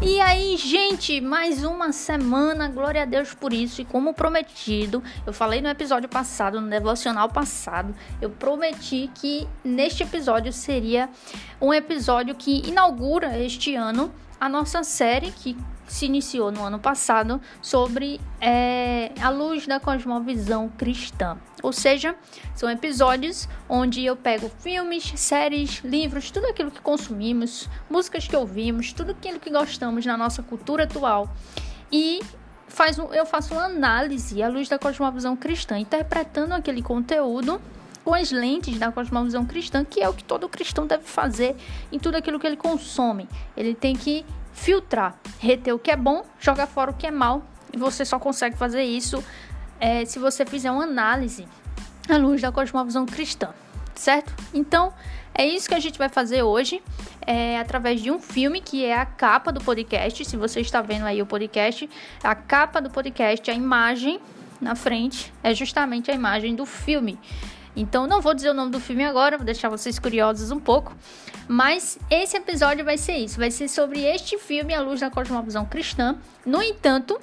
E aí, gente, mais uma semana, glória a Deus por isso. E como prometido, eu falei no episódio passado, no devocional passado, eu prometi que neste episódio seria um episódio que inaugura este ano a nossa série que se iniciou no ano passado sobre é, a luz da cosmovisão cristã. Ou seja, são episódios onde eu pego filmes, séries, livros, tudo aquilo que consumimos, músicas que ouvimos, tudo aquilo que gostamos na nossa cultura atual e faz eu faço uma análise à luz da cosmovisão cristã, interpretando aquele conteúdo com as lentes da cosmovisão cristã, que é o que todo cristão deve fazer em tudo aquilo que ele consome. Ele tem que filtrar, reter o que é bom, jogar fora o que é mal. E você só consegue fazer isso é, se você fizer uma análise à luz da cosmovisão cristã, certo? Então, é isso que a gente vai fazer hoje, é, através de um filme que é a capa do podcast. Se você está vendo aí o podcast, a capa do podcast, a imagem na frente, é justamente a imagem do filme. Então não vou dizer o nome do filme agora, vou deixar vocês curiosos um pouco. Mas esse episódio vai ser isso, vai ser sobre este filme A Luz da Cosmovisão Cristã. No entanto,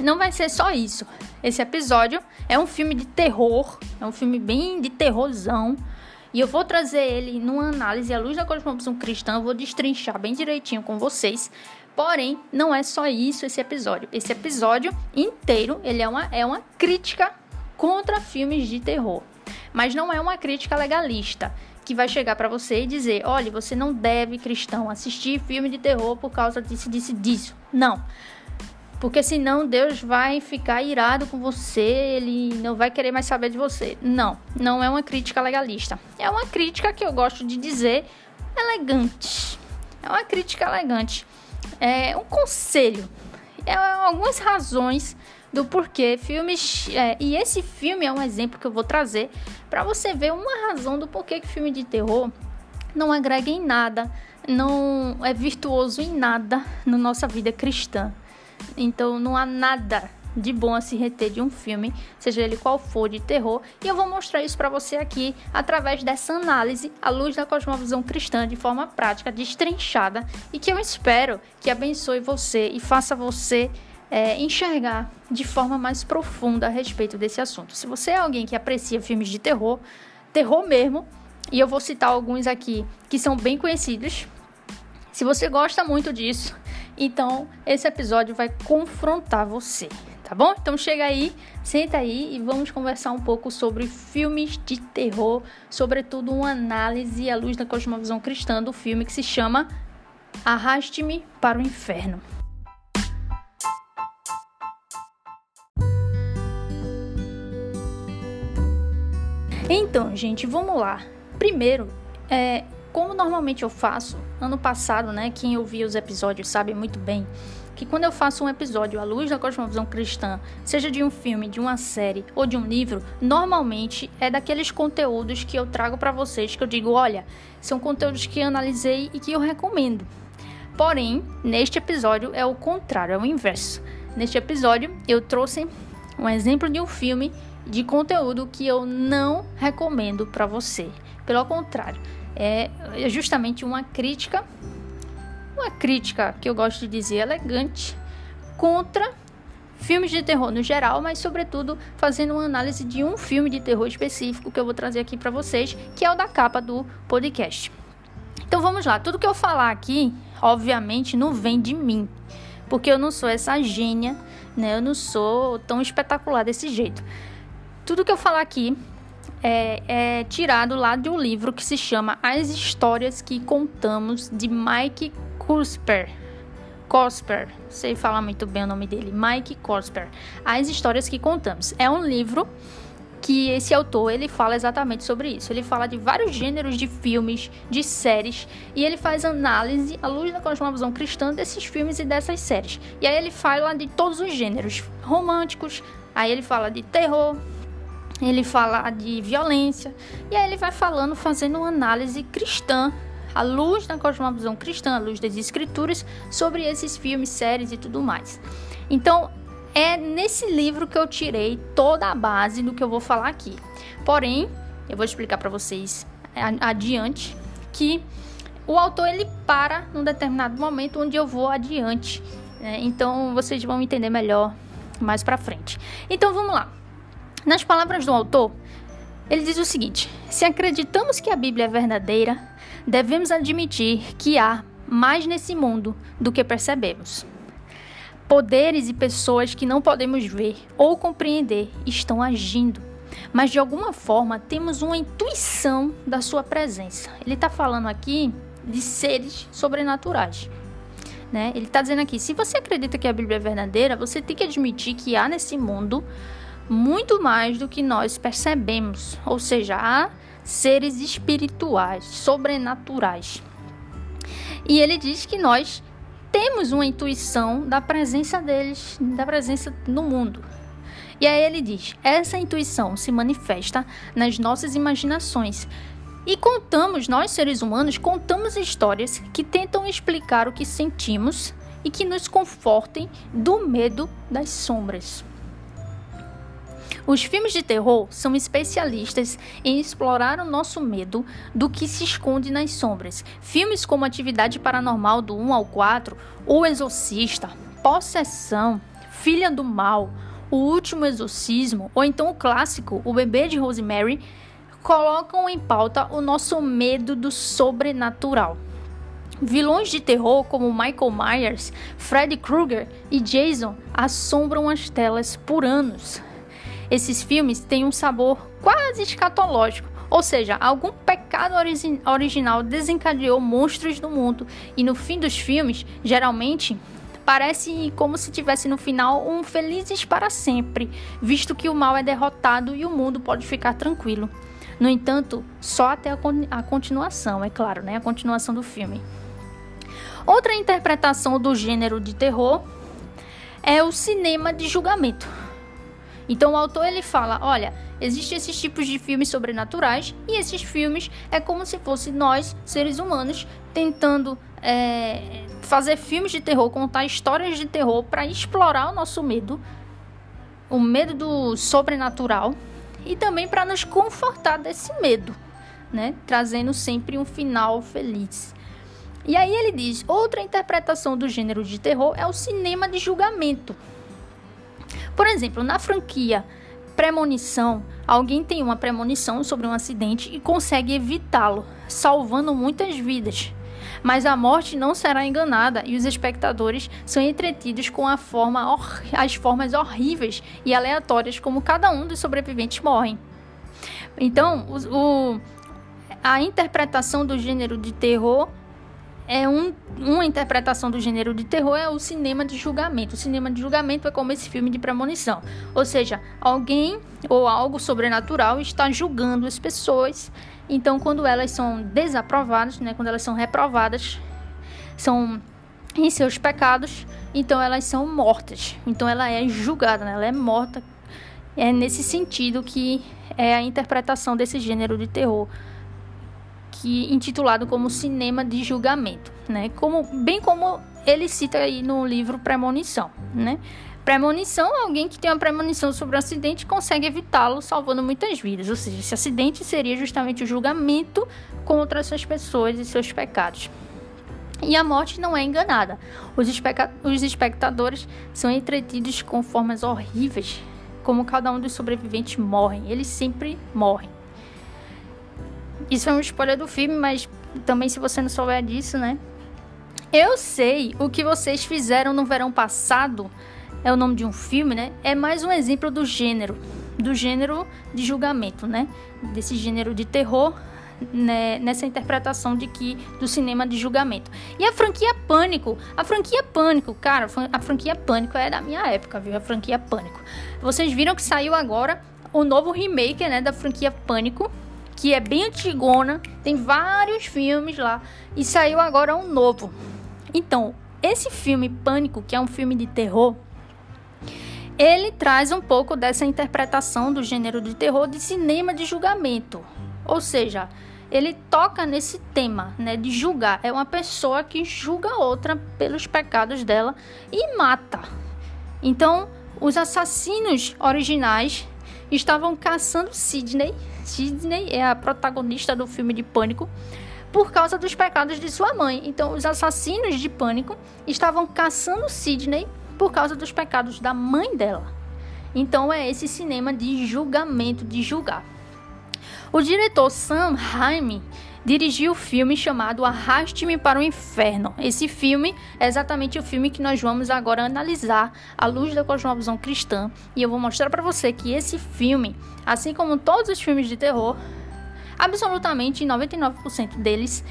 não vai ser só isso. Esse episódio é um filme de terror, é um filme bem de terrorzão. E eu vou trazer ele numa análise à luz da cosmovisão cristã, eu vou destrinchar bem direitinho com vocês. Porém, não é só isso esse episódio. Esse episódio inteiro, ele é uma, é uma crítica contra filmes de terror. Mas não é uma crítica legalista que vai chegar para você e dizer: olha, você não deve, cristão, assistir filme de terror por causa disso, disso, disso. Não. Porque senão Deus vai ficar irado com você, ele não vai querer mais saber de você. Não, não é uma crítica legalista. É uma crítica que eu gosto de dizer elegante. É uma crítica elegante. É um conselho. É algumas razões do porquê filmes. É, e esse filme é um exemplo que eu vou trazer para você ver uma razão do porquê que filme de terror não agrega em nada, não é virtuoso em nada na nossa vida cristã. Então não há nada de bom a se reter de um filme, seja ele qual for de terror, e eu vou mostrar isso para você aqui através dessa análise à luz da cosmovisão cristã de forma prática, destrinchada, e que eu espero que abençoe você e faça você é, enxergar de forma mais profunda a respeito desse assunto. Se você é alguém que aprecia filmes de terror, terror mesmo, e eu vou citar alguns aqui que são bem conhecidos. Se você gosta muito disso, então esse episódio vai confrontar você, tá bom? Então chega aí, senta aí e vamos conversar um pouco sobre filmes de terror, sobretudo uma análise à luz da cosmovisão cristã do filme que se chama Arraste-me para o Inferno. Então, gente, vamos lá. Primeiro, é, como normalmente eu faço, ano passado, né, quem ouvia os episódios sabe muito bem que quando eu faço um episódio à luz da cosmovisão cristã, seja de um filme, de uma série ou de um livro, normalmente é daqueles conteúdos que eu trago para vocês que eu digo, olha, são conteúdos que eu analisei e que eu recomendo. Porém, neste episódio é o contrário, é o inverso. Neste episódio eu trouxe um exemplo de um filme de conteúdo que eu não recomendo para você. Pelo contrário, é justamente uma crítica, uma crítica que eu gosto de dizer elegante contra filmes de terror no geral, mas sobretudo fazendo uma análise de um filme de terror específico que eu vou trazer aqui para vocês, que é o da capa do podcast. Então vamos lá, tudo que eu falar aqui, obviamente, não vem de mim, porque eu não sou essa gênia, né? Eu não sou tão espetacular desse jeito. Tudo que eu falar aqui é, é, tirado lá de um livro que se chama As Histórias que Contamos, de Mike Cosper. Cosper, sei falar muito bem o nome dele, Mike Cosper. As Histórias que Contamos. É um livro que esse autor ele fala exatamente sobre isso. Ele fala de vários gêneros de filmes, de séries, e ele faz análise à luz da cosmovisão cristã desses filmes e dessas séries. E aí ele fala de todos os gêneros românticos, aí ele fala de terror, ele fala de violência, e aí ele vai falando, fazendo uma análise cristã, à luz da cosmovisão cristã, à luz das escrituras, sobre esses filmes, séries e tudo mais. Então, é nesse livro que eu tirei toda a base do que eu vou falar aqui. Porém, eu vou explicar para vocês adiante que o autor ele para num determinado momento onde eu vou adiante. Né? Então vocês vão entender melhor mais para frente. Então vamos lá. Nas palavras do autor, ele diz o seguinte: se acreditamos que a Bíblia é verdadeira, devemos admitir que há mais nesse mundo do que percebemos. Poderes e pessoas que não podemos ver ou compreender estão agindo, mas de alguma forma temos uma intuição da sua presença. Ele está falando aqui de seres sobrenaturais. Né? Ele está dizendo aqui: se você acredita que a Bíblia é verdadeira, você tem que admitir que há nesse mundo muito mais do que nós percebemos, ou seja, há seres espirituais, sobrenaturais. E ele diz que nós temos uma intuição da presença deles, da presença no mundo. E aí ele diz: essa intuição se manifesta nas nossas imaginações. E contamos, nós seres humanos, contamos histórias que tentam explicar o que sentimos e que nos confortem do medo das sombras. Os filmes de terror são especialistas em explorar o nosso medo do que se esconde nas sombras. Filmes como Atividade Paranormal do 1 ao 4, O Exorcista, Possessão, Filha do Mal, O Último Exorcismo, ou então o clássico O Bebê de Rosemary, colocam em pauta o nosso medo do sobrenatural. Vilões de terror como Michael Myers, Freddy Krueger e Jason assombram as telas por anos. Esses filmes têm um sabor quase escatológico, ou seja, algum pecado origi original desencadeou monstros no mundo e no fim dos filmes, geralmente parece como se tivesse no final um felizes para sempre, visto que o mal é derrotado e o mundo pode ficar tranquilo. No entanto, só até a, con a continuação, é claro, né? A continuação do filme. Outra interpretação do gênero de terror é o cinema de julgamento. Então o autor ele fala, olha, existem esses tipos de filmes sobrenaturais e esses filmes é como se fosse nós, seres humanos, tentando é, fazer filmes de terror, contar histórias de terror para explorar o nosso medo, o medo do sobrenatural e também para nos confortar desse medo, né? Trazendo sempre um final feliz. E aí ele diz: outra interpretação do gênero de terror é o cinema de julgamento. Por exemplo, na franquia Premonição, alguém tem uma premonição sobre um acidente e consegue evitá-lo, salvando muitas vidas. Mas a morte não será enganada e os espectadores são entretidos com forma as formas horríveis e aleatórias como cada um dos sobreviventes morrem. Então, o, o, a interpretação do gênero de terror é um, uma interpretação do gênero de terror é o cinema de julgamento. O cinema de julgamento é como esse filme de premonição. Ou seja, alguém ou algo sobrenatural está julgando as pessoas. Então, quando elas são desaprovadas, né, quando elas são reprovadas, são em seus pecados, então elas são mortas. Então ela é julgada, né? ela é morta. É nesse sentido que é a interpretação desse gênero de terror que intitulado como Cinema de Julgamento, né? Como bem como ele cita aí no livro Premonição, né? Premonição é alguém que tem uma premonição sobre um acidente consegue evitá-lo, salvando muitas vidas. Ou seja, esse acidente seria justamente o julgamento contra essas pessoas e seus pecados. E a morte não é enganada. Os, os espectadores são entretidos com formas horríveis, como cada um dos sobreviventes morrem. Eles sempre morrem. Isso é uma spoiler do filme, mas também se você não souber disso, né? Eu sei o que vocês fizeram no verão passado. É o nome de um filme, né? É mais um exemplo do gênero, do gênero de julgamento, né? Desse gênero de terror, né? nessa interpretação de que do cinema de julgamento. E a franquia Pânico, a franquia Pânico, cara, a franquia Pânico é da minha época, viu? A franquia Pânico. Vocês viram que saiu agora o novo remake, né, da franquia Pânico, que é bem antigona, tem vários filmes lá e saiu agora um novo. Então, esse filme Pânico, que é um filme de terror, ele traz um pouco dessa interpretação do gênero de terror de cinema de julgamento. Ou seja, ele toca nesse tema, né, de julgar. É uma pessoa que julga outra pelos pecados dela e mata. Então, os assassinos originais estavam caçando Sidney. Sidney é a protagonista do filme de Pânico por causa dos pecados de sua mãe. Então, os assassinos de pânico estavam caçando Sidney por causa dos pecados da mãe dela. Então, é esse cinema de julgamento, de julgar. O diretor Sam Raimi dirigiu o filme chamado Arraste-me para o Inferno. Esse filme é exatamente o filme que nós vamos agora analisar à luz da cosmovisão cristã. E eu vou mostrar para você que esse filme, assim como todos os filmes de terror, absolutamente 99% deles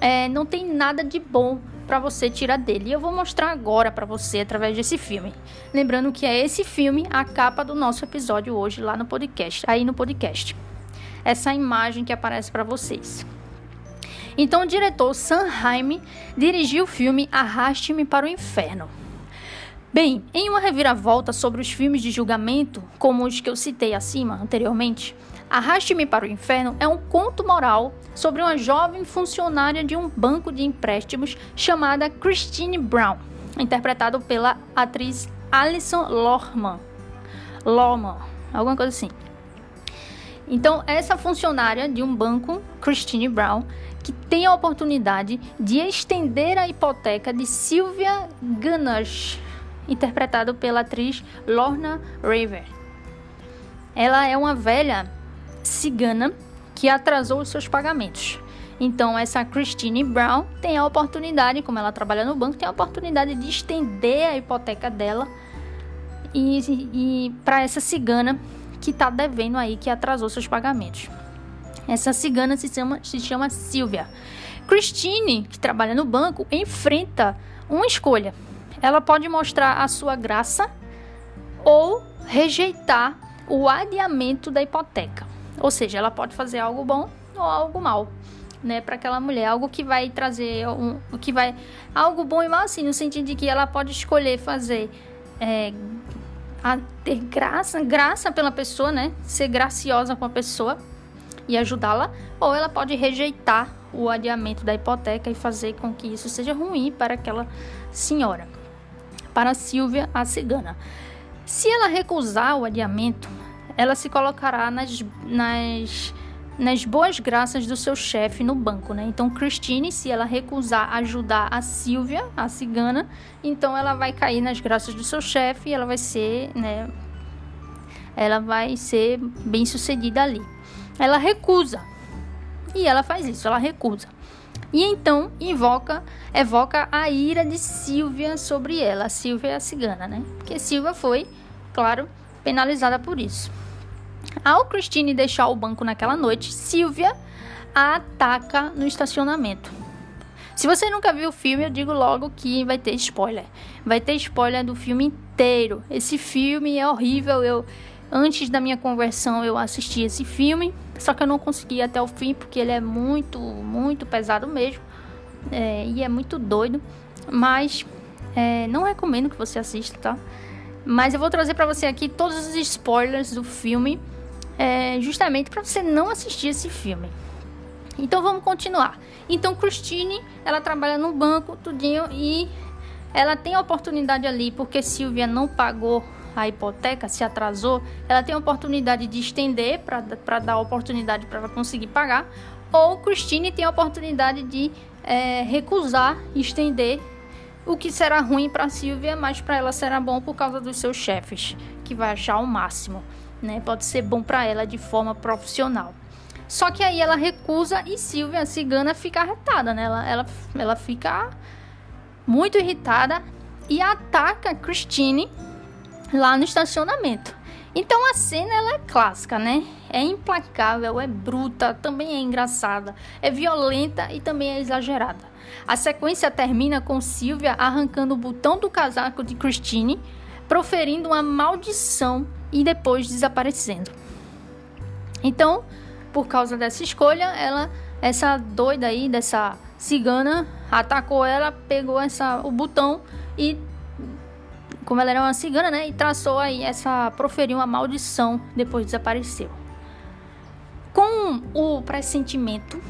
é, não tem nada de bom para você tirar dele. E eu vou mostrar agora para você através desse filme. Lembrando que é esse filme a capa do nosso episódio hoje lá no podcast, aí no podcast. Essa imagem que aparece para vocês. Então o diretor Sam Raimi dirigiu o filme Arraste-me para o Inferno. Bem, em uma reviravolta sobre os filmes de julgamento, como os que eu citei acima anteriormente, Arraste-me para o Inferno é um conto moral sobre uma jovem funcionária de um banco de empréstimos chamada Christine Brown, interpretado pela atriz Alison Lohman. Lohman, alguma coisa assim. Então, essa funcionária de um banco, Christine Brown, que tem a oportunidade de estender a hipoteca de Sylvia Gunners, interpretado pela atriz Lorna Raver. Ela é uma velha cigana que atrasou os seus pagamentos. Então, essa Christine Brown tem a oportunidade, como ela trabalha no banco, tem a oportunidade de estender a hipoteca dela e, e para essa cigana que está devendo aí, que atrasou seus pagamentos. Essa cigana se chama, se chama Silvia. Christine, que trabalha no banco, enfrenta uma escolha. Ela pode mostrar a sua graça ou rejeitar o adiamento da hipoteca. Ou seja, ela pode fazer algo bom ou algo mal, né, para aquela mulher, algo que vai trazer um, que vai algo bom e mal assim, no sentido de que ela pode escolher fazer é, ter graça, graça pela pessoa, né, ser graciosa com a pessoa e ajudá-la, ou ela pode rejeitar o adiamento da hipoteca e fazer com que isso seja ruim para aquela senhora. Para Silvia, a cigana. Se ela recusar o adiamento, ela se colocará nas, nas, nas boas graças do seu chefe no banco, né? Então, Christine, se ela recusar ajudar a Silvia, a cigana, então ela vai cair nas graças do seu chefe e ela vai ser, né? Ela vai ser bem sucedida ali. Ela recusa. E ela faz isso, ela recusa. E então invoca, evoca a ira de Silvia sobre ela. Silvia é a cigana, né? Porque Silvia foi, claro, penalizada por isso. Ao Christine deixar o banco naquela noite, Silvia a ataca no estacionamento. Se você nunca viu o filme, eu digo logo que vai ter spoiler. Vai ter spoiler do filme inteiro. Esse filme é horrível. Eu antes da minha conversão eu assisti esse filme só que eu não consegui até o fim porque ele é muito, muito pesado mesmo. É, e é muito doido. Mas é, não recomendo que você assista, tá? Mas eu vou trazer para você aqui todos os spoilers do filme, é, justamente para você não assistir esse filme. Então vamos continuar. Então Christine, ela trabalha no banco, tudinho, e ela tem a oportunidade ali, porque Silvia não pagou a hipoteca se atrasou, ela tem a oportunidade de estender para dar oportunidade para ela conseguir pagar, ou Christine tem a oportunidade de é, recusar estender, o que será ruim para Silvia, mas para ela será bom por causa dos seus chefes, que vai achar o máximo, né? Pode ser bom para ela de forma profissional. Só que aí ela recusa e Silvia, a cigana, fica arretada, né? Ela, ela, ela fica muito irritada e ataca Christine lá no estacionamento. Então a cena ela é clássica, né? É implacável, é bruta, também é engraçada, é violenta e também é exagerada. A sequência termina com Sylvia arrancando o botão do casaco de Christine, proferindo uma maldição e depois desaparecendo. Então, por causa dessa escolha, ela, essa doida aí, dessa cigana, atacou ela, pegou essa, o botão e como ela era uma cigana, né? E traçou aí essa. proferiu uma maldição, depois desapareceu. Com o pressentimento,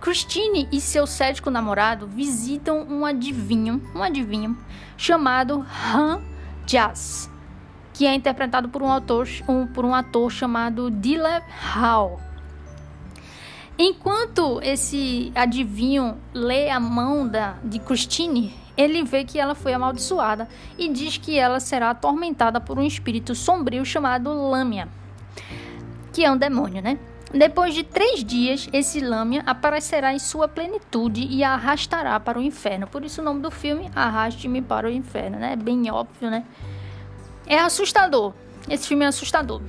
Christine e seu cético namorado visitam um adivinho, um adivinho chamado Han Jazz, que é interpretado por um ator, um, por um ator chamado Dylan Hall. Enquanto esse adivinho lê a mão da, de Christine, ele vê que ela foi amaldiçoada e diz que ela será atormentada por um espírito sombrio chamado Lâmia, que é um demônio, né? Depois de três dias, esse Lâmia aparecerá em sua plenitude e a arrastará para o inferno. Por isso o nome do filme, Arraste-me para o Inferno, né? É bem óbvio, né? É assustador. Esse filme é assustador.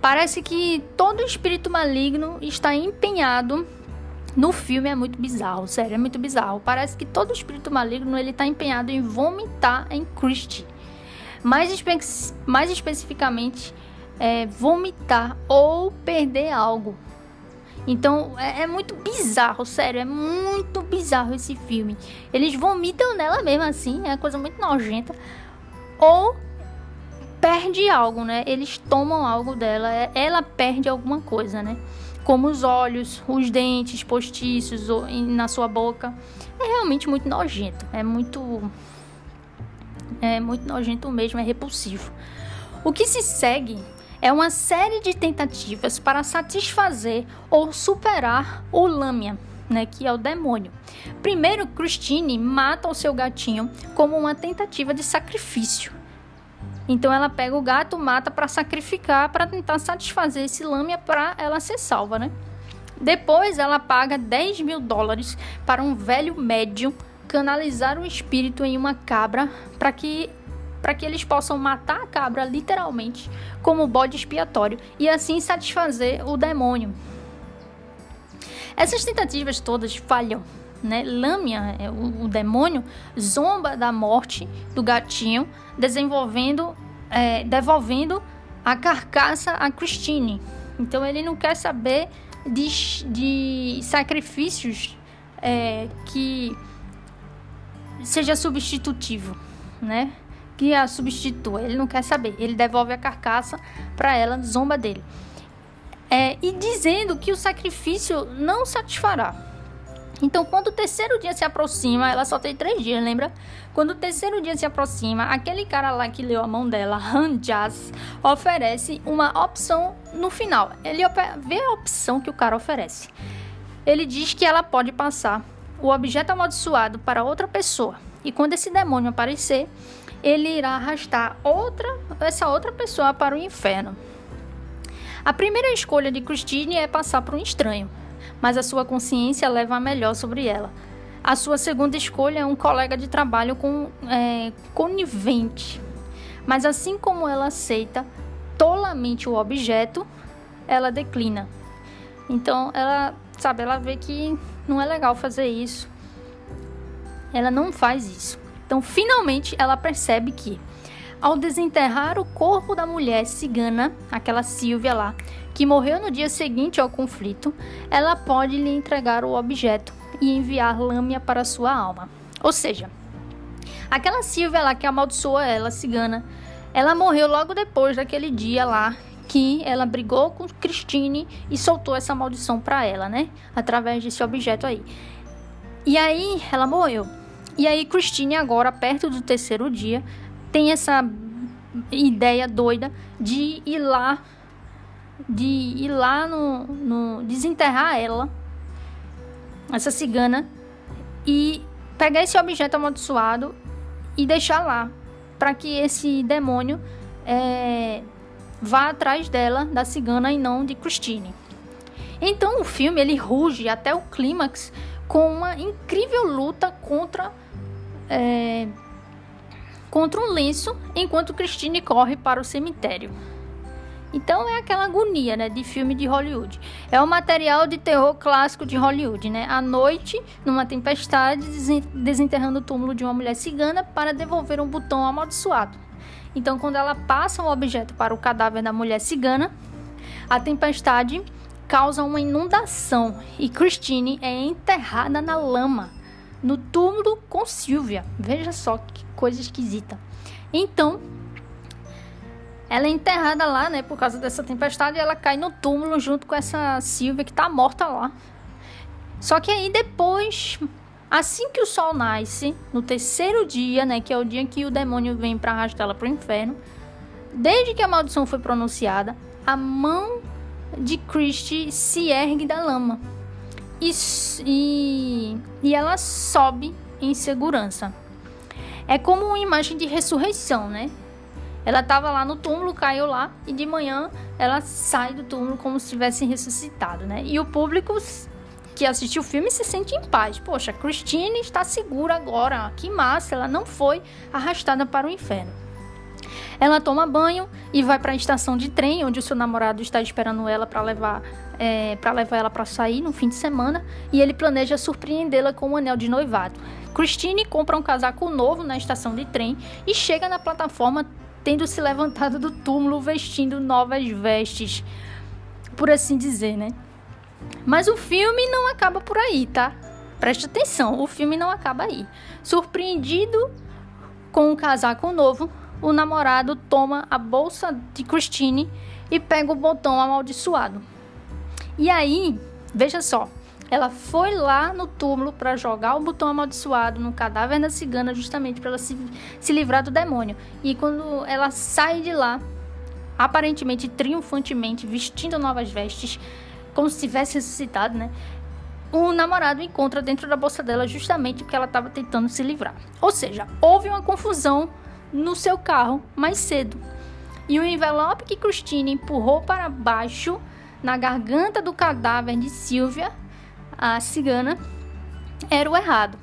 Parece que todo espírito maligno está empenhado no filme é muito bizarro, sério, é muito bizarro. Parece que todo espírito maligno ele está empenhado em vomitar em Christie. Mais, espe mais especificamente, é, vomitar ou perder algo. Então é, é, muito bizarro, sério, é muito bizarro esse filme. Eles vomitam nela mesmo assim, é uma coisa muito nojenta. Ou perde algo, né? Eles tomam algo dela, é, ela perde alguma coisa, né? Como os olhos, os dentes postiços na sua boca. É realmente muito nojento, é muito é muito nojento mesmo, é repulsivo. O que se segue é uma série de tentativas para satisfazer ou superar o Lâmia, né, que é o demônio. Primeiro, Christine mata o seu gatinho como uma tentativa de sacrifício. Então ela pega o gato, mata para sacrificar, para tentar satisfazer esse lâmina para ela ser salva, né? Depois ela paga 10 mil dólares para um velho médium canalizar o espírito em uma cabra para que para que eles possam matar a cabra literalmente como bode expiatório e assim satisfazer o demônio. Essas tentativas todas falham, né? Lâmia, é, o, o demônio, zomba da morte do gatinho, desenvolvendo, é, devolvendo a carcaça a Christine. Então ele não quer saber de, de sacrifícios é, que seja substitutivo, né? Que a substitua. Ele não quer saber. Ele devolve a carcaça para ela, zomba dele. É, e dizendo que o sacrifício não satisfará. Então, quando o terceiro dia se aproxima, ela só tem três dias, lembra? Quando o terceiro dia se aproxima, aquele cara lá que leu a mão dela, Han Jazz, oferece uma opção no final. Ele vê a opção que o cara oferece. Ele diz que ela pode passar o objeto amaldiçoado para outra pessoa. E quando esse demônio aparecer, ele irá arrastar outra, essa outra pessoa para o inferno. A primeira escolha de Christine é passar para um estranho mas a sua consciência leva a melhor sobre ela. A sua segunda escolha é um colega de trabalho com, é, conivente, mas assim como ela aceita tolamente o objeto, ela declina. Então ela, sabe, ela vê que não é legal fazer isso. Ela não faz isso. Então finalmente ela percebe que ao desenterrar o corpo da mulher cigana, aquela Silvia lá, que morreu no dia seguinte ao conflito, ela pode lhe entregar o objeto e enviar lâmina para sua alma. Ou seja, aquela Silvia lá que amaldiçoou ela, cigana, ela morreu logo depois daquele dia lá que ela brigou com Christine e soltou essa maldição para ela, né? Através desse objeto aí. E aí ela morreu. E aí Christine agora, perto do terceiro dia, tem essa ideia doida de ir lá de ir lá no, no desenterrar ela, essa cigana, e pegar esse objeto amaldiçoado e deixar lá, para que esse demônio é, vá atrás dela, da cigana, e não de Christine. Então o filme ele ruge até o clímax com uma incrível luta contra é, contra um lenço, enquanto Christine corre para o cemitério. Então é aquela agonia, né, de filme de Hollywood. É o material de terror clássico de Hollywood, né? À noite, numa tempestade, desenterrando o túmulo de uma mulher cigana para devolver um botão amaldiçoado. Então, quando ela passa o objeto para o cadáver da mulher cigana, a tempestade causa uma inundação e Christine é enterrada na lama, no túmulo com Sylvia. Veja só que coisa esquisita. Então, ela é enterrada lá, né, por causa dessa tempestade, e ela cai no túmulo junto com essa Silvia que tá morta lá. Só que aí depois, assim que o sol nasce, no terceiro dia, né, que é o dia que o demônio vem para arrastar ela pro inferno, desde que a maldição foi pronunciada, a mão de Christie se ergue da lama e, e, e ela sobe em segurança. É como uma imagem de ressurreição, né? Ela estava lá no túmulo, caiu lá e de manhã ela sai do túmulo como se tivesse ressuscitado, né? E o público que assistiu o filme se sente em paz. Poxa, Christine está segura agora. Que massa, ela não foi arrastada para o inferno. Ela toma banho e vai para a estação de trem, onde o seu namorado está esperando ela para levar é, para levar ela para sair no fim de semana. E ele planeja surpreendê-la com um anel de noivado. Christine compra um casaco novo na estação de trem e chega na plataforma tendo se levantado do túmulo vestindo novas vestes, por assim dizer, né? Mas o filme não acaba por aí, tá? Preste atenção, o filme não acaba aí. Surpreendido com um casaco novo, o namorado toma a bolsa de Christine e pega o botão amaldiçoado. E aí, veja só, ela foi lá no túmulo para jogar o botão amaldiçoado no cadáver da cigana, justamente para ela se, se livrar do demônio. E quando ela sai de lá, aparentemente triunfantemente, vestindo novas vestes, como se tivesse ressuscitado, né? O namorado encontra dentro da bolsa dela justamente o que ela estava tentando se livrar. Ou seja, houve uma confusão no seu carro mais cedo. E o envelope que Christine empurrou para baixo na garganta do cadáver de Silvia, a cigana, era o errado.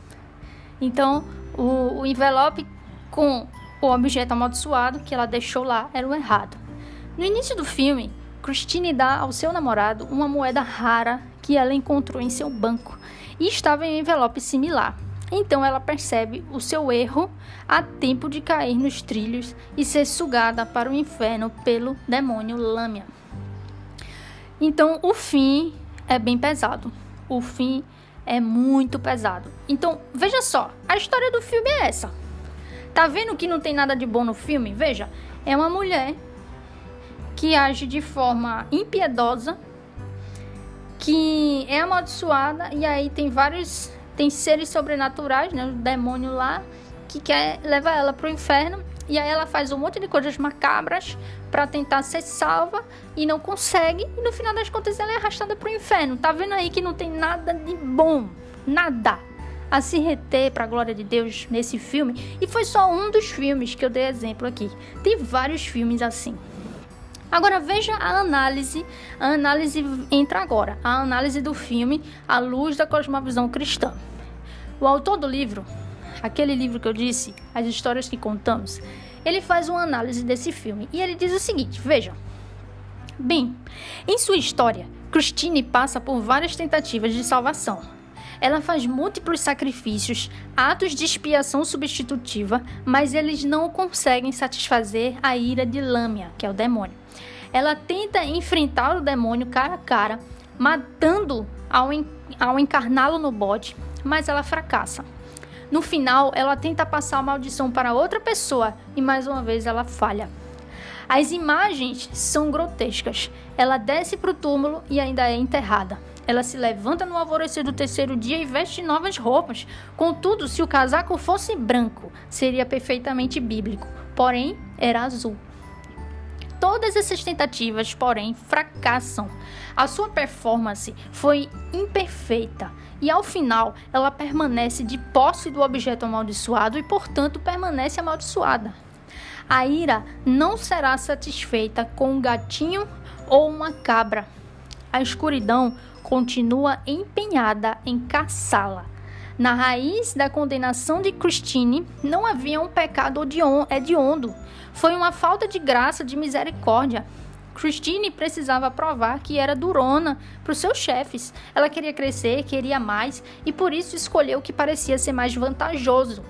Então, o, o envelope com o objeto amaldiçoado que ela deixou lá era o errado. No início do filme, Christine dá ao seu namorado uma moeda rara que ela encontrou em seu banco e estava em um envelope similar. Então ela percebe o seu erro a tempo de cair nos trilhos e ser sugada para o inferno pelo demônio Lâmia. Então o fim é bem pesado. O fim é muito pesado. Então veja só, a história do filme é essa. Tá vendo que não tem nada de bom no filme? Veja, é uma mulher que age de forma impiedosa, que é amaldiçoada e aí tem vários tem seres sobrenaturais, né, o demônio lá que quer levar ela para o inferno e aí ela faz um monte de coisas macabras para tentar ser salva e não consegue e no final das contas ela é arrastada para o inferno. Tá vendo aí que não tem nada de bom, nada a se reter para a glória de Deus nesse filme e foi só um dos filmes que eu dei exemplo aqui. Tem vários filmes assim. Agora veja a análise, a análise entra agora, a análise do filme à luz da cosmovisão cristã. O autor do livro, aquele livro que eu disse, As Histórias que Contamos, ele faz uma análise desse filme e ele diz o seguinte: veja. Bem, em sua história, Christine passa por várias tentativas de salvação. Ela faz múltiplos sacrifícios, atos de expiação substitutiva, mas eles não conseguem satisfazer a ira de Lâmia, que é o demônio. Ela tenta enfrentar o demônio cara a cara, matando ao, en ao encarná-lo no bode, mas ela fracassa. No final, ela tenta passar a maldição para outra pessoa e mais uma vez ela falha. As imagens são grotescas. Ela desce para o túmulo e ainda é enterrada. Ela se levanta no alvorecer do terceiro dia e veste novas roupas. Contudo, se o casaco fosse branco, seria perfeitamente bíblico. Porém, era azul. Todas essas tentativas, porém, fracassam. A sua performance foi imperfeita e ao final ela permanece de posse do objeto amaldiçoado e, portanto, permanece amaldiçoada. A ira não será satisfeita com um gatinho ou uma cabra. A escuridão continua empenhada em caçá-la. Na raiz da condenação de Christine não havia um pecado hediondo, foi uma falta de graça, de misericórdia. Christine precisava provar que era durona para os seus chefes. Ela queria crescer, queria mais e por isso escolheu o que parecia ser mais vantajoso.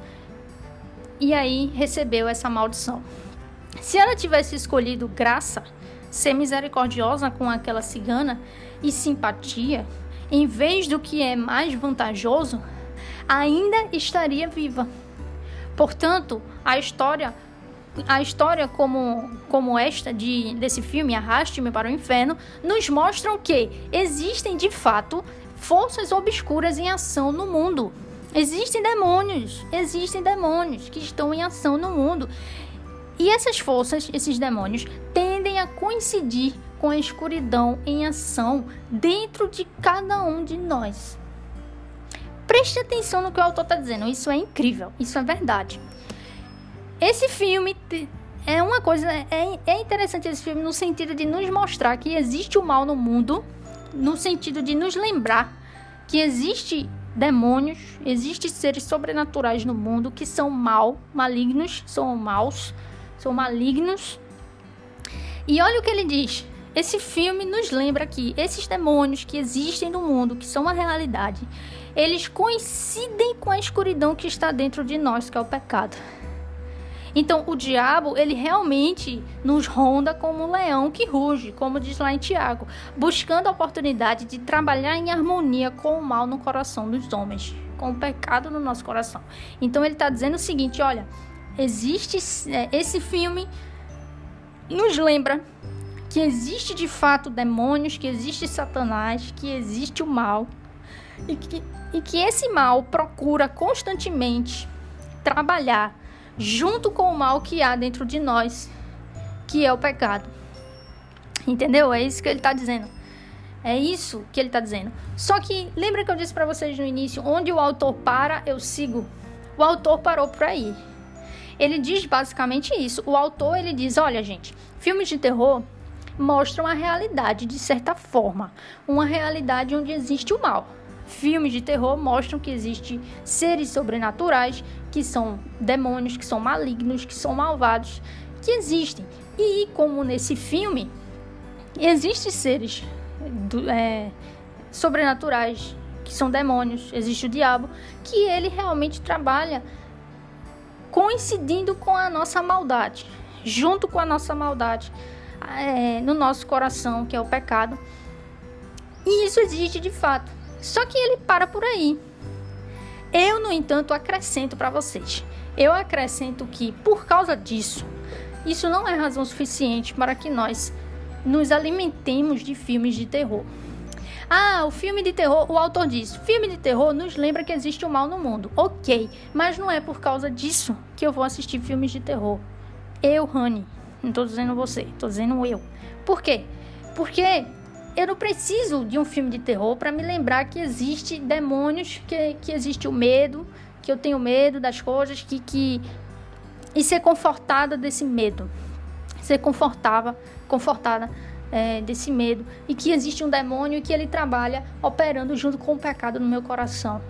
E aí recebeu essa maldição. Se ela tivesse escolhido graça, ser misericordiosa com aquela cigana e simpatia, em vez do que é mais vantajoso, ainda estaria viva. Portanto, a história a história como, como esta de, desse filme, Arraste-me para o Inferno, nos mostram que existem de fato forças obscuras em ação no mundo. Existem demônios, existem demônios que estão em ação no mundo. E essas forças, esses demônios, tendem a coincidir com a escuridão em ação dentro de cada um de nós. Preste atenção no que o autor está dizendo, isso é incrível, isso é verdade. Esse filme é uma coisa, é, é interessante esse filme no sentido de nos mostrar que existe o mal no mundo, no sentido de nos lembrar que existe demônios, existem seres sobrenaturais no mundo que são mal, malignos, são maus, são malignos. E olha o que ele diz. Esse filme nos lembra que esses demônios que existem no mundo, que são uma realidade, eles coincidem com a escuridão que está dentro de nós, que é o pecado. Então, o diabo, ele realmente nos ronda como um leão que ruge, como diz lá em Tiago, buscando a oportunidade de trabalhar em harmonia com o mal no coração dos homens, com o pecado no nosso coração. Então, ele está dizendo o seguinte: olha, existe é, esse filme nos lembra que existe de fato demônios, que existe Satanás, que existe o mal e que, e que esse mal procura constantemente trabalhar junto com o mal que há dentro de nós, que é o pecado. Entendeu? É isso que ele está dizendo. É isso que ele está dizendo. Só que lembra que eu disse para vocês no início, onde o autor para, eu sigo. O autor parou por aí. Ele diz basicamente isso. O autor ele diz, olha gente, filmes de terror mostram a realidade de certa forma, uma realidade onde existe o mal. Filmes de terror mostram que existem seres sobrenaturais, que são demônios, que são malignos, que são malvados, que existem. E como nesse filme, existem seres é, sobrenaturais, que são demônios, existe o diabo, que ele realmente trabalha coincidindo com a nossa maldade, junto com a nossa maldade é, no nosso coração, que é o pecado. E isso existe de fato. Só que ele para por aí. Eu, no entanto, acrescento para vocês. Eu acrescento que, por causa disso, isso não é razão suficiente para que nós nos alimentemos de filmes de terror. Ah, o filme de terror, o autor diz: filme de terror nos lembra que existe o mal no mundo. Ok, mas não é por causa disso que eu vou assistir filmes de terror. Eu, Honey, não estou dizendo você, estou dizendo eu. Por quê? Porque eu não preciso de um filme de terror para me lembrar que existe demônios, que, que existe o medo, que eu tenho medo das coisas, que, que e ser confortada desse medo, ser confortável, confortada é, desse medo e que existe um demônio e que ele trabalha operando junto com o pecado no meu coração,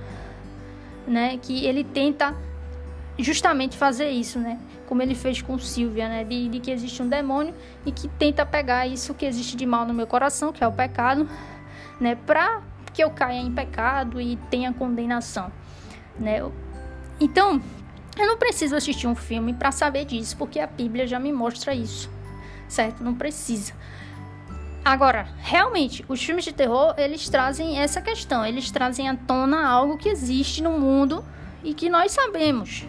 né? Que ele tenta justamente fazer isso, né? Como ele fez com Silvia, né? De, de, que existe um demônio e que tenta pegar isso que existe de mal no meu coração, que é o pecado, né? Para que eu caia em pecado e tenha condenação, né? Então, eu não preciso assistir um filme para saber disso, porque a Bíblia já me mostra isso, certo? Não precisa. Agora, realmente, os filmes de terror, eles trazem essa questão, eles trazem à tona algo que existe no mundo e que nós sabemos,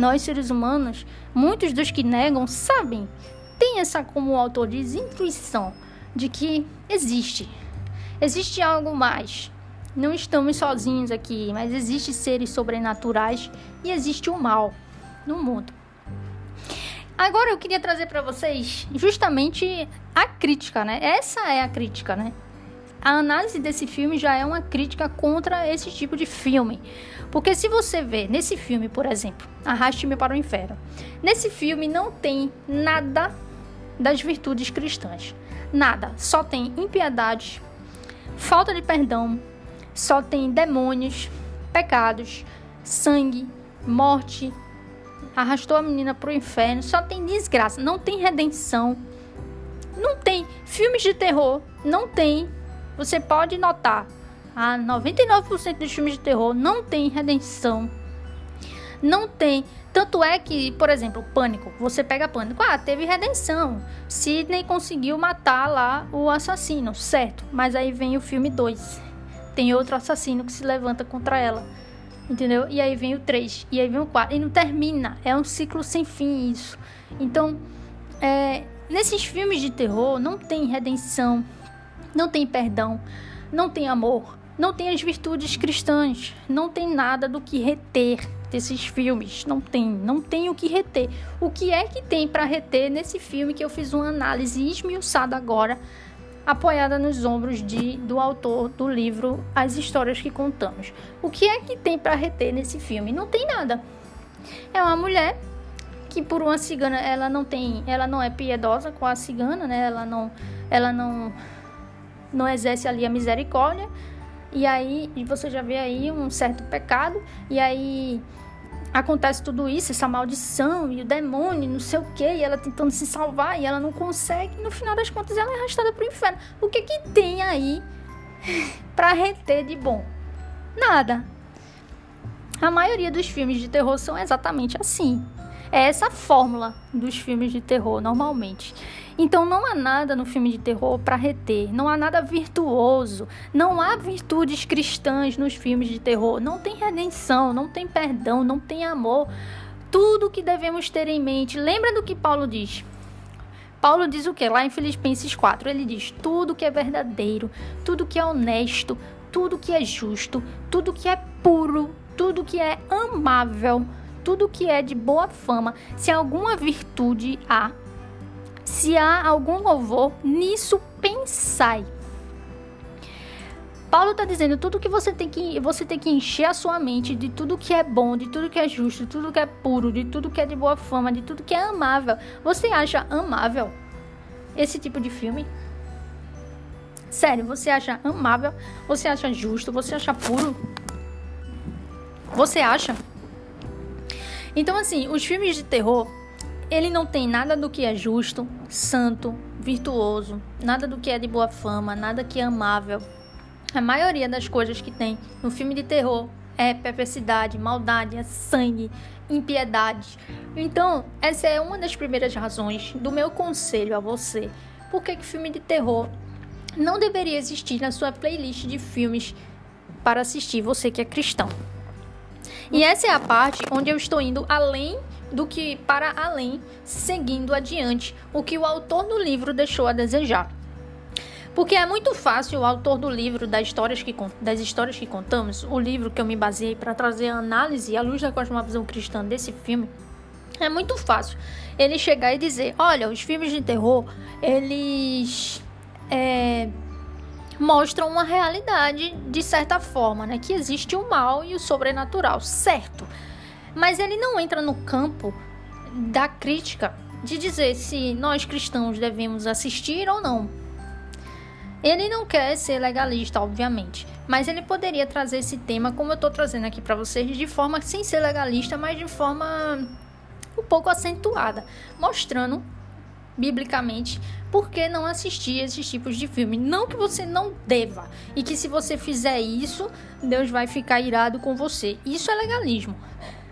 nós, seres humanos, muitos dos que negam sabem, tem essa, como o autor diz, intuição de que existe. Existe algo mais. Não estamos sozinhos aqui, mas existe seres sobrenaturais e existe o mal no mundo. Agora eu queria trazer para vocês justamente a crítica, né? Essa é a crítica, né? A análise desse filme já é uma crítica contra esse tipo de filme. Porque se você vê nesse filme, por exemplo, Arraste-me para o Inferno, nesse filme não tem nada das virtudes cristãs. Nada. Só tem impiedade, falta de perdão, só tem demônios, pecados, sangue, morte, arrastou a menina para o inferno, só tem desgraça, não tem redenção, não tem filmes de terror, não tem. Você pode notar a 99% dos filmes de terror não tem redenção. Não tem. Tanto é que, por exemplo, Pânico. Você pega Pânico. Ah, teve redenção. Sidney conseguiu matar lá o assassino, certo. Mas aí vem o filme 2. Tem outro assassino que se levanta contra ela. Entendeu? E aí vem o 3. E aí vem o 4. E não termina. É um ciclo sem fim isso. Então, é, nesses filmes de terror não tem redenção. Não tem perdão. Não tem amor não tem as virtudes cristãs, não tem nada do que reter desses filmes, não tem, não tem o que reter. O que é que tem para reter nesse filme que eu fiz uma análise esmiuçada agora apoiada nos ombros de, do autor do livro As Histórias que Contamos. O que é que tem para reter nesse filme? Não tem nada. É uma mulher que por uma cigana ela não tem, ela não é piedosa com a cigana, né? Ela não, ela não, não exerce ali a misericórdia. E aí você já vê aí um certo pecado. E aí acontece tudo isso, essa maldição e o demônio, não sei o que, e ela tentando se salvar e ela não consegue, e no final das contas ela é arrastada pro inferno. O que que tem aí para reter de bom? Nada. A maioria dos filmes de terror são exatamente assim. É essa fórmula dos filmes de terror normalmente. Então não há nada no filme de terror para reter, não há nada virtuoso, não há virtudes cristãs nos filmes de terror, não tem redenção, não tem perdão, não tem amor. Tudo que devemos ter em mente. Lembra do que Paulo diz? Paulo diz o que? Lá em Filipenses 4, ele diz: tudo que é verdadeiro, tudo que é honesto, tudo que é justo, tudo que é puro, tudo que é amável, tudo que é de boa fama, se alguma virtude há, se há algum louvor, nisso pensai. Paulo está dizendo tudo que você tem que você tem que encher a sua mente de tudo que é bom, de tudo que é justo, de tudo que é puro, de tudo que é de boa fama, de tudo que é amável. Você acha amável esse tipo de filme? Sério, você acha amável? Você acha justo? Você acha puro? Você acha? Então assim, os filmes de terror ele não tem nada do que é justo, santo, virtuoso, nada do que é de boa fama, nada que é amável. A maioria das coisas que tem no filme de terror é perversidade, maldade, é sangue, impiedade. Então, essa é uma das primeiras razões do meu conselho a você. Por que, que filme de terror não deveria existir na sua playlist de filmes para assistir, você que é cristão? E essa é a parte onde eu estou indo além do que para além, seguindo adiante o que o autor do livro deixou a desejar. Porque é muito fácil o autor do livro das histórias que, das histórias que contamos, o livro que eu me baseei para trazer a análise à luz da cosmovisão cristã desse filme, é muito fácil ele chegar e dizer: olha, os filmes de terror, eles é, mostram uma realidade de certa forma, né? Que existe o mal e o sobrenatural, certo? Mas ele não entra no campo da crítica de dizer se nós cristãos devemos assistir ou não. Ele não quer ser legalista, obviamente, mas ele poderia trazer esse tema como eu estou trazendo aqui para vocês, de forma sem ser legalista, mas de forma um pouco acentuada, mostrando biblicamente por que não assistir esses tipos de filme. Não que você não deva, e que se você fizer isso, Deus vai ficar irado com você. Isso é legalismo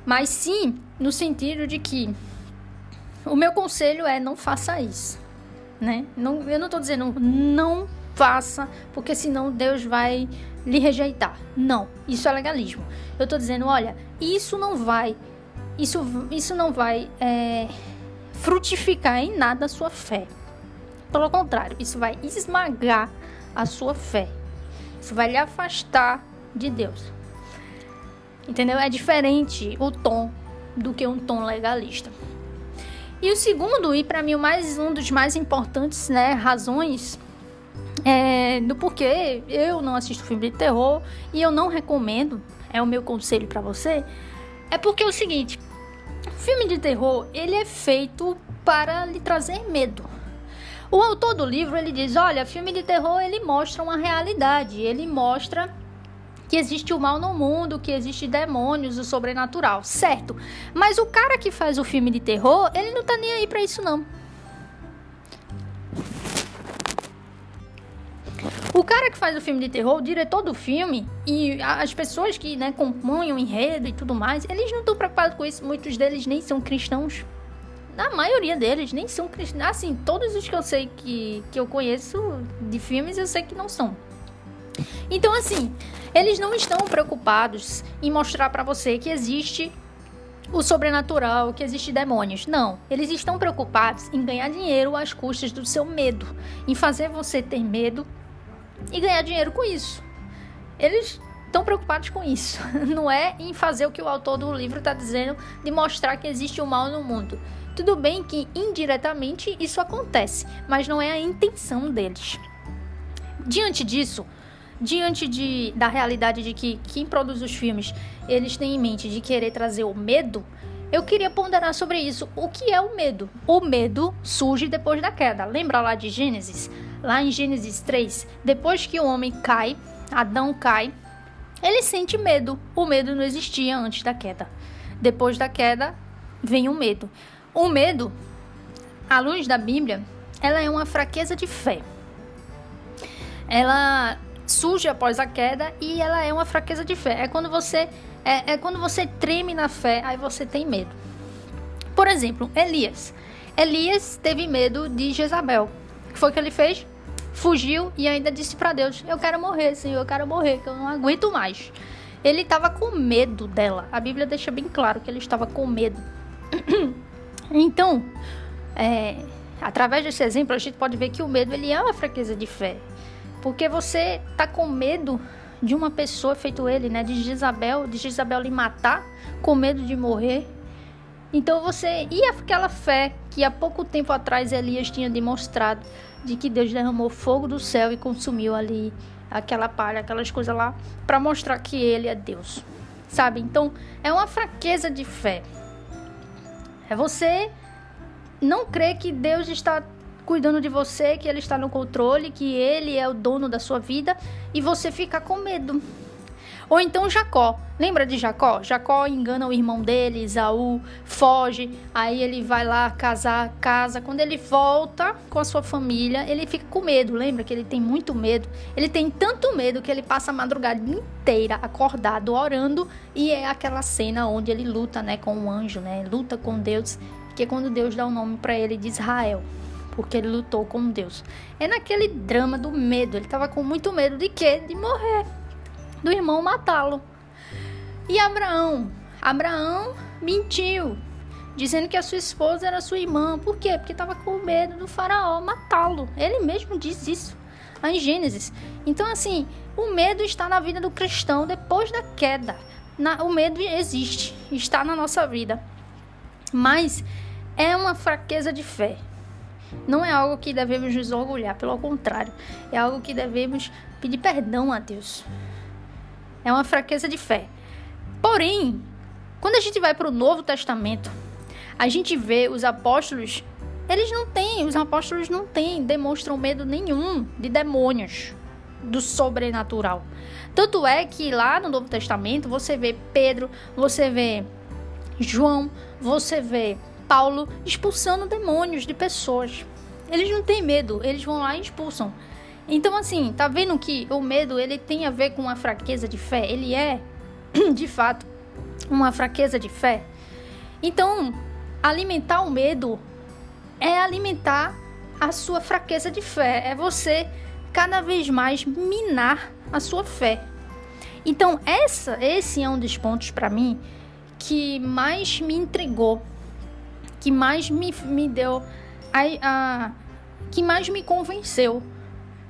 mas sim no sentido de que o meu conselho é não faça isso, né? Não, eu não estou dizendo não faça, porque senão Deus vai lhe rejeitar. Não, isso é legalismo. Eu estou dizendo, olha, isso não vai, isso, isso não vai é, frutificar em nada a sua fé. Pelo contrário, isso vai esmagar a sua fé. Isso vai lhe afastar de Deus. Entendeu? É diferente o tom do que um tom legalista. E o segundo, e para mim o mais um dos mais importantes, né, razões é, do porquê eu não assisto filme de terror e eu não recomendo, é o meu conselho para você, é porque é o seguinte, filme de terror, ele é feito para lhe trazer medo. O autor do livro, ele diz, olha, filme de terror, ele mostra uma realidade, ele mostra que existe o mal no mundo, que existe demônios, o sobrenatural, certo? Mas o cara que faz o filme de terror, ele não tá nem aí para isso não. O cara que faz o filme de terror, o diretor do filme e as pessoas que né, compõem o enredo e tudo mais, eles não estão preocupados com isso. Muitos deles nem são cristãos. A maioria deles nem são cristãos. Assim, todos os que eu sei que, que eu conheço de filmes, eu sei que não são. Então, assim, eles não estão preocupados em mostrar para você que existe o sobrenatural, que existe demônios. Não, eles estão preocupados em ganhar dinheiro às custas do seu medo, em fazer você ter medo e ganhar dinheiro com isso. Eles estão preocupados com isso, não é em fazer o que o autor do livro está dizendo de mostrar que existe o mal no mundo. Tudo bem que indiretamente isso acontece, mas não é a intenção deles. Diante disso, diante de, da realidade de que quem produz os filmes, eles têm em mente de querer trazer o medo, eu queria ponderar sobre isso. O que é o medo? O medo surge depois da queda. Lembra lá de Gênesis? Lá em Gênesis 3, depois que o homem cai, Adão cai, ele sente medo. O medo não existia antes da queda. Depois da queda, vem o medo. O medo, à luz da Bíblia, ela é uma fraqueza de fé. Ela surge após a queda e ela é uma fraqueza de fé. É quando você é, é quando você treme na fé, aí você tem medo. Por exemplo, Elias. Elias teve medo de Jezabel. O que foi que ele fez? Fugiu e ainda disse para Deus: Eu quero morrer, Senhor, eu quero morrer, que eu não aguento mais. Ele estava com medo dela. A Bíblia deixa bem claro que ele estava com medo. então, é, através desse exemplo, a gente pode ver que o medo ele é uma fraqueza de fé. Porque você tá com medo de uma pessoa feito ele, né, de Jezabel, de Jezabel lhe matar, com medo de morrer. Então você e aquela fé que há pouco tempo atrás Elias tinha demonstrado de que Deus derramou fogo do céu e consumiu ali aquela palha, aquelas coisas lá, para mostrar que ele é Deus. Sabe? Então, é uma fraqueza de fé. É você não crer que Deus está cuidando de você, que ele está no controle, que ele é o dono da sua vida e você fica com medo. Ou então Jacó. Lembra de Jacó? Jacó engana o irmão dele, Isaú, foge, aí ele vai lá casar, casa. Quando ele volta com a sua família, ele fica com medo. Lembra que ele tem muito medo? Ele tem tanto medo que ele passa a madrugada inteira acordado, orando, e é aquela cena onde ele luta, né, com o anjo, né? Luta com Deus, que é quando Deus dá o nome para ele de Israel porque ele lutou com Deus. É naquele drama do medo. Ele estava com muito medo de quê? De morrer. Do irmão matá-lo. E Abraão? Abraão mentiu, dizendo que a sua esposa era sua irmã. Por quê? Porque estava com medo do faraó matá-lo. Ele mesmo diz isso em Gênesis. Então, assim, o medo está na vida do cristão depois da queda. Na, o medo existe, está na nossa vida. Mas é uma fraqueza de fé. Não é algo que devemos nos orgulhar, pelo contrário, é algo que devemos pedir perdão a Deus. É uma fraqueza de fé. Porém, quando a gente vai para o Novo Testamento, a gente vê os apóstolos, eles não têm, os apóstolos não têm, demonstram medo nenhum de demônios, do sobrenatural. Tanto é que lá no Novo Testamento você vê Pedro, você vê João, você vê Paulo expulsando demônios de pessoas. Eles não têm medo, eles vão lá e expulsam. Então, assim, tá vendo que o medo ele tem a ver com a fraqueza de fé? Ele é, de fato, uma fraqueza de fé. Então, alimentar o medo é alimentar a sua fraqueza de fé. É você cada vez mais minar a sua fé. Então, essa, esse é um dos pontos para mim que mais me intrigou que mais me, me deu a, a que mais me convenceu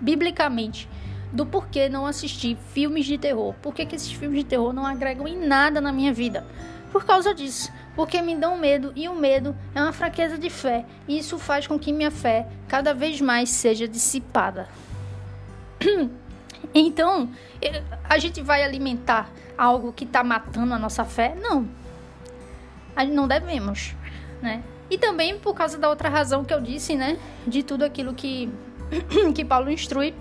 biblicamente do porquê não assistir filmes de terror. Por que, que esses filmes de terror não agregam em nada na minha vida? Por causa disso. Porque me dão medo e o medo é uma fraqueza de fé. E isso faz com que minha fé cada vez mais seja dissipada. Então, a gente vai alimentar algo que está matando a nossa fé? Não. Não devemos né? E também por causa da outra razão que eu disse, né? De tudo aquilo que, que Paulo instrui,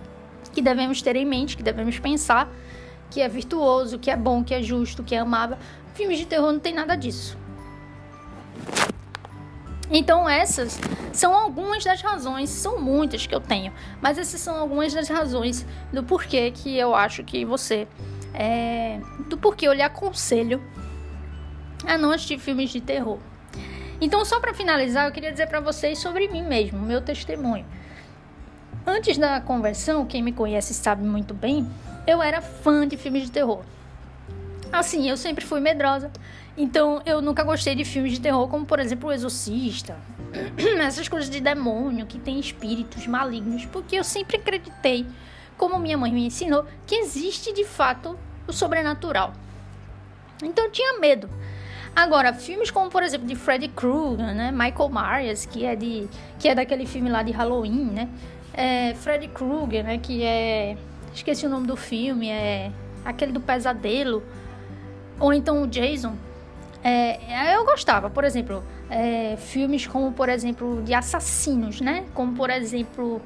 que devemos ter em mente, que devemos pensar, que é virtuoso, que é bom, que é justo, que é amável. Filmes de terror não tem nada disso. Então essas são algumas das razões, são muitas que eu tenho, mas essas são algumas das razões do porquê que eu acho que você é, do porquê eu lhe aconselho a não assistir filmes de terror. Então, só para finalizar, eu queria dizer para vocês sobre mim mesmo, meu testemunho. Antes da conversão, quem me conhece sabe muito bem, eu era fã de filmes de terror. Assim, eu sempre fui medrosa, então eu nunca gostei de filmes de terror, como por exemplo O Exorcista, essas coisas de demônio que tem espíritos malignos, porque eu sempre acreditei, como minha mãe me ensinou, que existe de fato o sobrenatural. Então eu tinha medo. Agora, filmes como, por exemplo, de Freddy Krueger, né? Michael Myers, que é, de, que é daquele filme lá de Halloween, né? é, Freddy Krueger, né? Que é. Esqueci o nome do filme, é aquele do pesadelo. Ou então o Jason. É, eu gostava, por exemplo, é, filmes como, por exemplo, de assassinos, né? Como, por exemplo,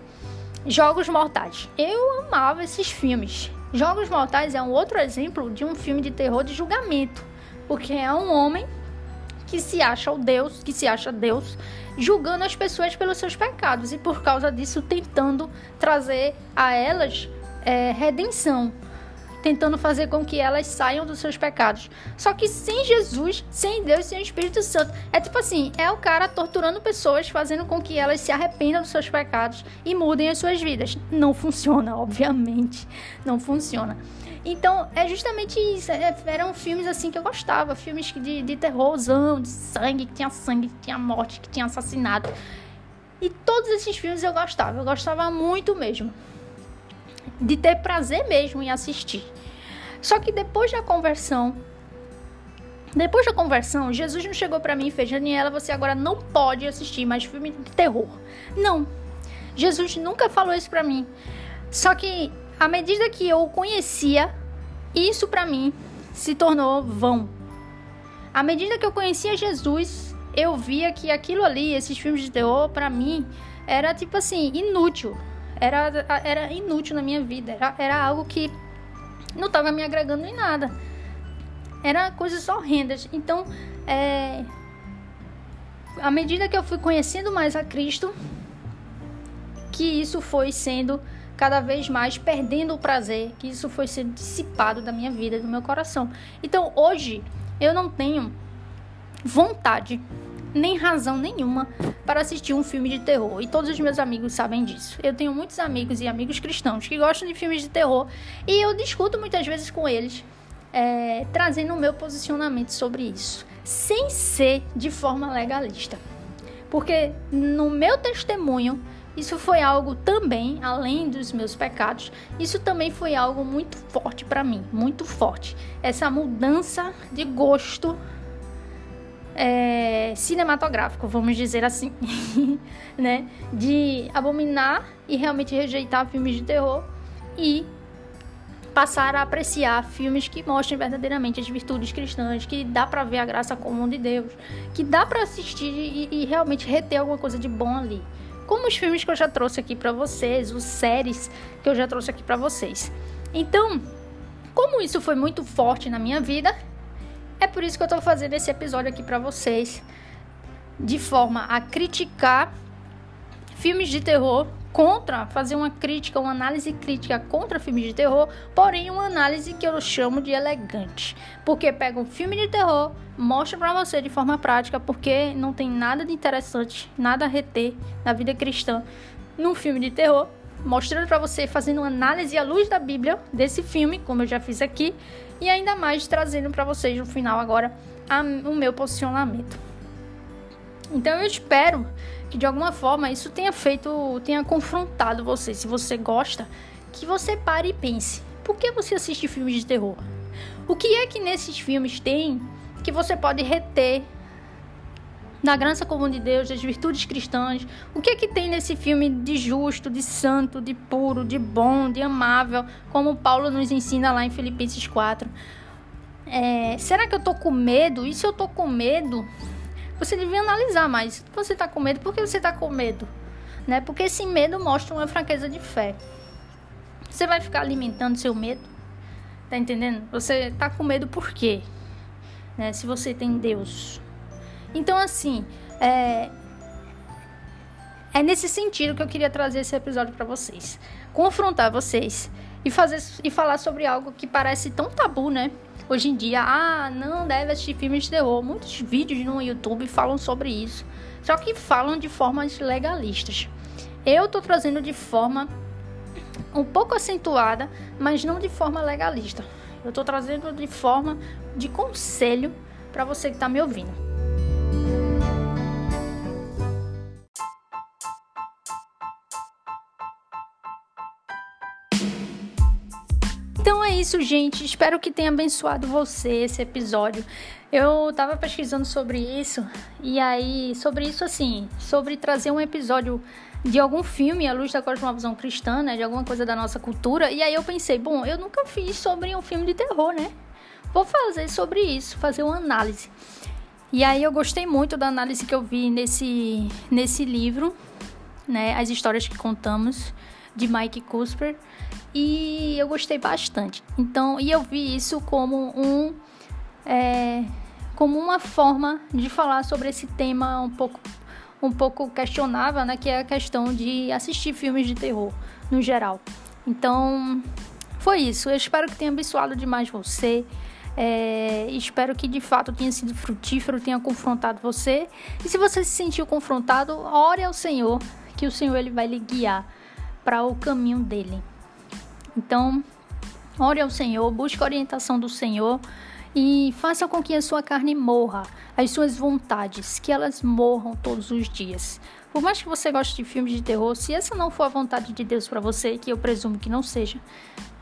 Jogos Mortais. Eu amava esses filmes. Jogos Mortais é um outro exemplo de um filme de terror de julgamento, porque é um homem que se acha o Deus, que se acha Deus, julgando as pessoas pelos seus pecados e por causa disso tentando trazer a elas é, redenção tentando fazer com que elas saiam dos seus pecados. Só que sem Jesus, sem Deus, sem o Espírito Santo, é tipo assim, é o cara torturando pessoas, fazendo com que elas se arrependam dos seus pecados e mudem as suas vidas. Não funciona, obviamente, não funciona. Então, é justamente isso. É, eram filmes assim que eu gostava. Filmes de, de terrorzão, de sangue, que tinha sangue, que tinha morte, que tinha assassinato. E todos esses filmes eu gostava. Eu gostava muito mesmo de ter prazer mesmo em assistir. Só que depois da conversão, depois da conversão, Jesus não chegou para mim e fez: Daniela, você agora não pode assistir mais filme de terror. Não. Jesus nunca falou isso para mim. Só que à medida que eu o conhecia, isso para mim se tornou vão. À medida que eu conhecia Jesus, eu via que aquilo ali, esses filmes de terror, para mim, era tipo assim, inútil era, era inútil na minha vida. Era, era algo que não estava me agregando em nada. Era coisas horrendas. Então, é, à medida que eu fui conhecendo mais a Cristo, que isso foi sendo cada vez mais perdendo o prazer, que isso foi sendo dissipado da minha vida, do meu coração. Então, hoje eu não tenho vontade nem razão nenhuma para assistir um filme de terror. E todos os meus amigos sabem disso. Eu tenho muitos amigos e amigos cristãos que gostam de filmes de terror e eu discuto muitas vezes com eles, é, trazendo o meu posicionamento sobre isso, sem ser de forma legalista. Porque no meu testemunho, isso foi algo também, além dos meus pecados, isso também foi algo muito forte para mim, muito forte. Essa mudança de gosto é, cinematográfico, vamos dizer assim, né? De abominar e realmente rejeitar filmes de terror e passar a apreciar filmes que mostrem verdadeiramente as virtudes cristãs, que dá para ver a graça comum de Deus, que dá para assistir e, e, realmente reter alguma coisa de bom ali. Como os filmes que eu já trouxe aqui para vocês, os séries que eu já trouxe aqui para vocês. Então, como isso foi muito forte na minha vida, é por isso que eu tô fazendo esse episódio aqui para vocês, de forma a criticar filmes de terror contra, fazer uma crítica, uma análise crítica contra filmes de terror, porém uma análise que eu chamo de elegante, porque pega um filme de terror, mostra para você de forma prática, porque não tem nada de interessante, nada a reter na vida cristã num filme de terror, mostrando para você, fazendo uma análise à luz da Bíblia desse filme, como eu já fiz aqui, e ainda mais trazendo para vocês no final agora a, o meu posicionamento. Então eu espero que de alguma forma isso tenha feito, tenha confrontado você, se você gosta, que você pare e pense: por que você assiste filmes de terror? O que é que nesses filmes tem que você pode reter da graça comum de Deus, das virtudes cristãs. O que é que tem nesse filme de justo, de santo, de puro, de bom, de amável, como Paulo nos ensina lá em Filipenses 4? É, será que eu tô com medo? E se eu tô com medo, você devia analisar mais. Você tá com medo, por que você tá com medo? Né? Porque esse medo mostra uma fraqueza de fé. Você vai ficar alimentando seu medo? Tá entendendo? Você tá com medo por quê? Né? Se você tem Deus, então, assim, é, é nesse sentido que eu queria trazer esse episódio para vocês. Confrontar vocês e, fazer, e falar sobre algo que parece tão tabu, né? Hoje em dia, ah, não deve assistir filmes de terror. Muitos vídeos no YouTube falam sobre isso. Só que falam de formas legalistas. Eu tô trazendo de forma um pouco acentuada, mas não de forma legalista. Eu tô trazendo de forma de conselho para você que tá me ouvindo. Isso, gente. Espero que tenha abençoado você esse episódio. Eu tava pesquisando sobre isso e aí sobre isso assim, sobre trazer um episódio de algum filme, à luz da cosmovisão cristã, né? De alguma coisa da nossa cultura. E aí eu pensei, bom, eu nunca fiz sobre um filme de terror, né? Vou fazer sobre isso, fazer uma análise. E aí eu gostei muito da análise que eu vi nesse, nesse livro, né? As histórias que contamos, de Mike Cusper. E eu gostei bastante. Então, e eu vi isso como um. É, como uma forma de falar sobre esse tema um pouco um pouco questionável, né, que é a questão de assistir filmes de terror no geral. Então, foi isso. Eu espero que tenha abençoado demais você. É, espero que de fato tenha sido frutífero, tenha confrontado você. E se você se sentiu confrontado, ore ao Senhor, que o Senhor ele vai lhe guiar para o caminho dele. Então, ore ao Senhor, busque a orientação do Senhor e faça com que a sua carne morra, as suas vontades, que elas morram todos os dias. Por mais que você goste de filmes de terror, se essa não for a vontade de Deus para você, que eu presumo que não seja,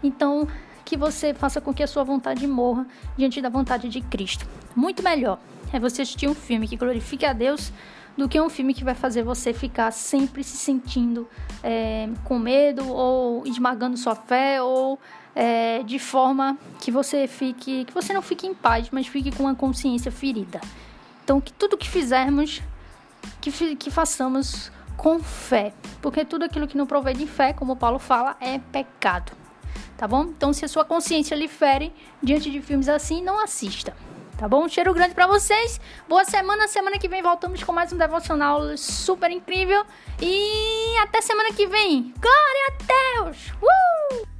então que você faça com que a sua vontade morra diante da vontade de Cristo. Muito melhor é você assistir um filme que glorifique a Deus do que um filme que vai fazer você ficar sempre se sentindo é, com medo ou esmagando sua fé ou é, de forma que você fique, que você não fique em paz, mas fique com a consciência ferida. Então, que tudo que fizermos, que, que façamos com fé, porque tudo aquilo que não provém de fé, como Paulo fala, é pecado. Tá bom? Então, se a sua consciência lhe fere diante de filmes assim, não assista. Tá bom? Um cheiro grande para vocês. Boa semana. Semana que vem voltamos com mais um devocional super incrível. E até semana que vem. Glória a Deus! Uh!